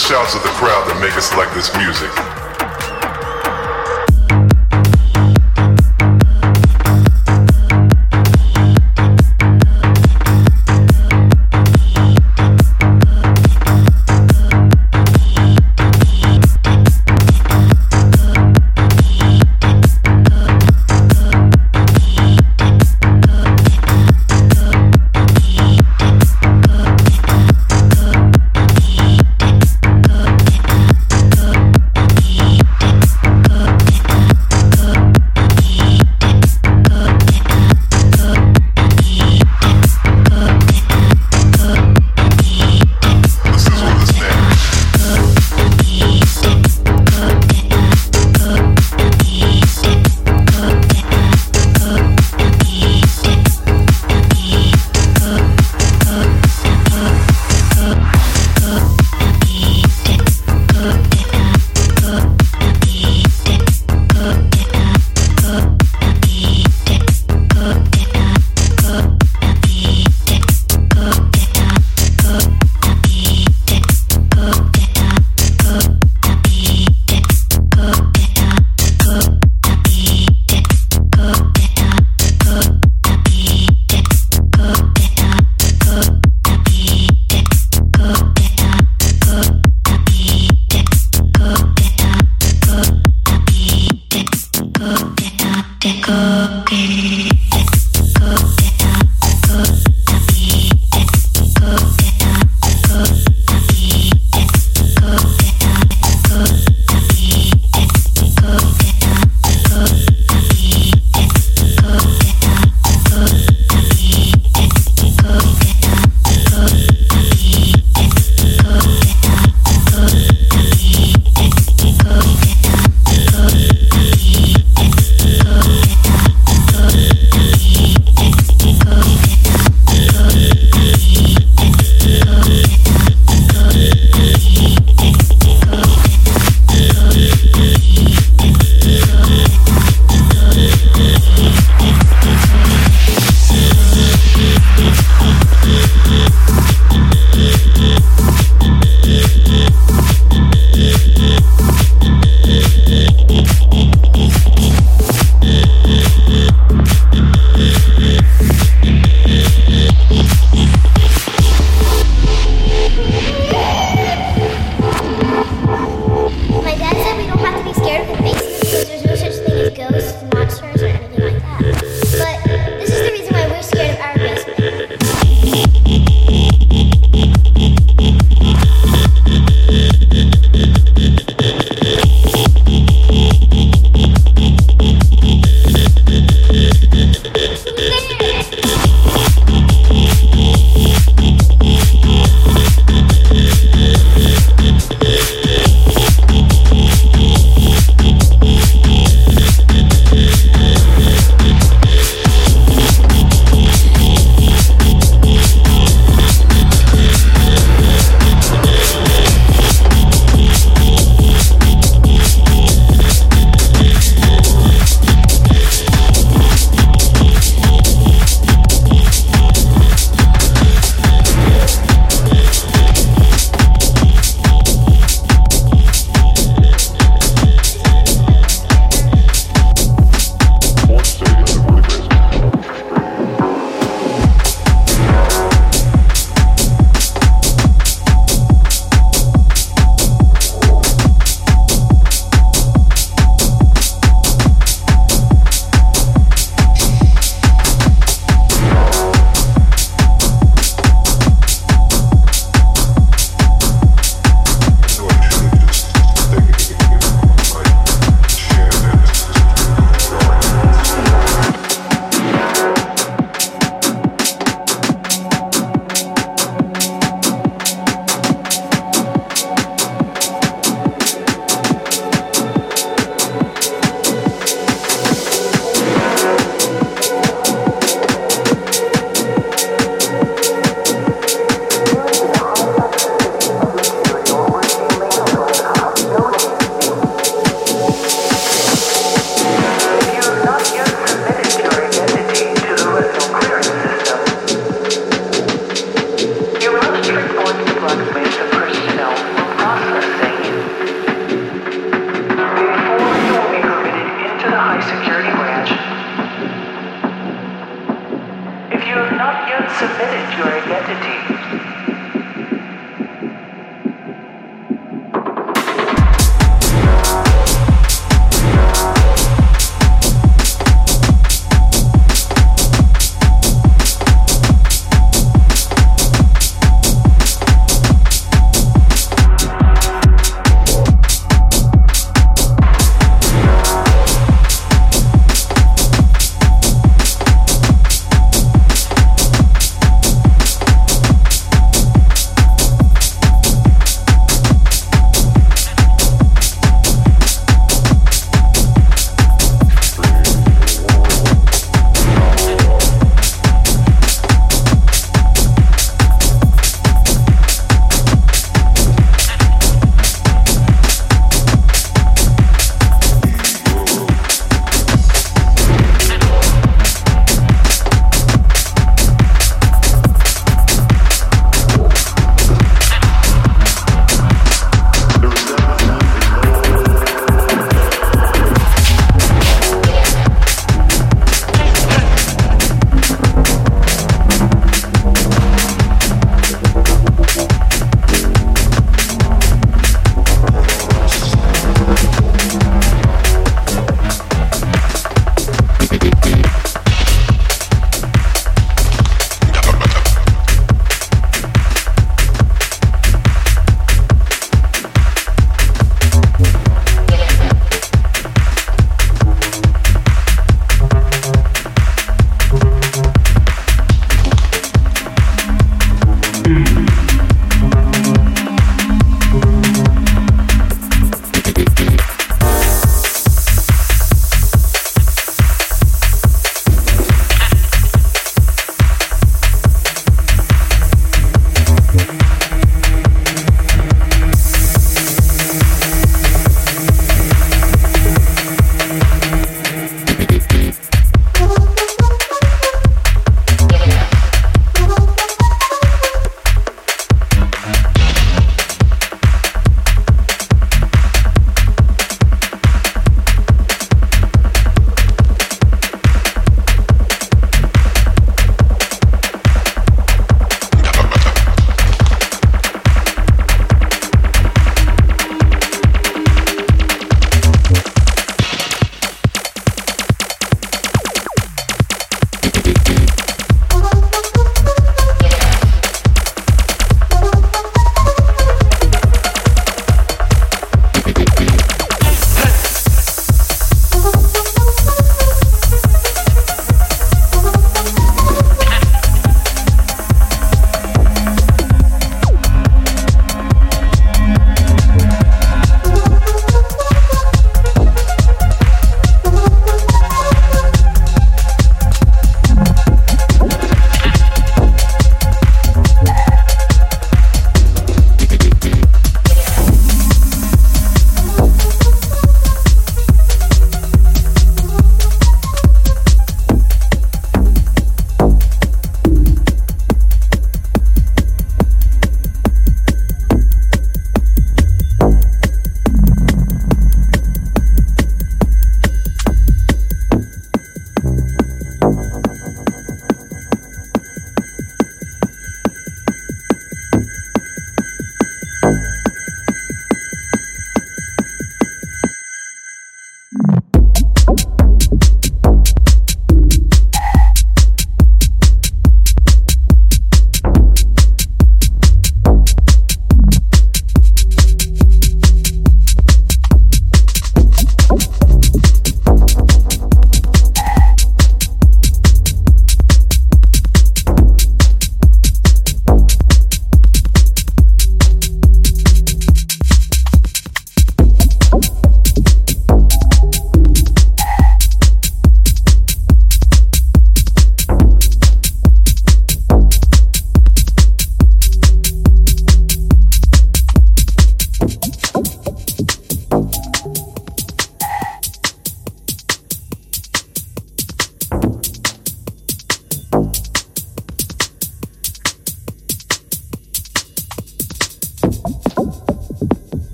shouts of the crowd that make us like this music.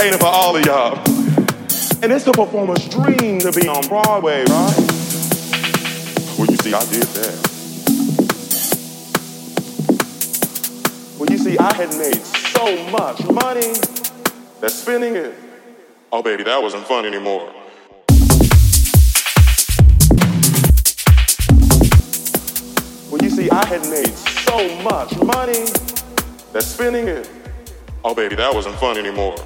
Entertaining for all of y'all. And it's a performer's dream to be on Broadway, right? Well, you see, I did that. Well, you see, I had made so much money that spending it, oh, baby, that wasn't fun anymore. Well, you see, I had made so much money that spending it, oh, baby, that wasn't fun anymore.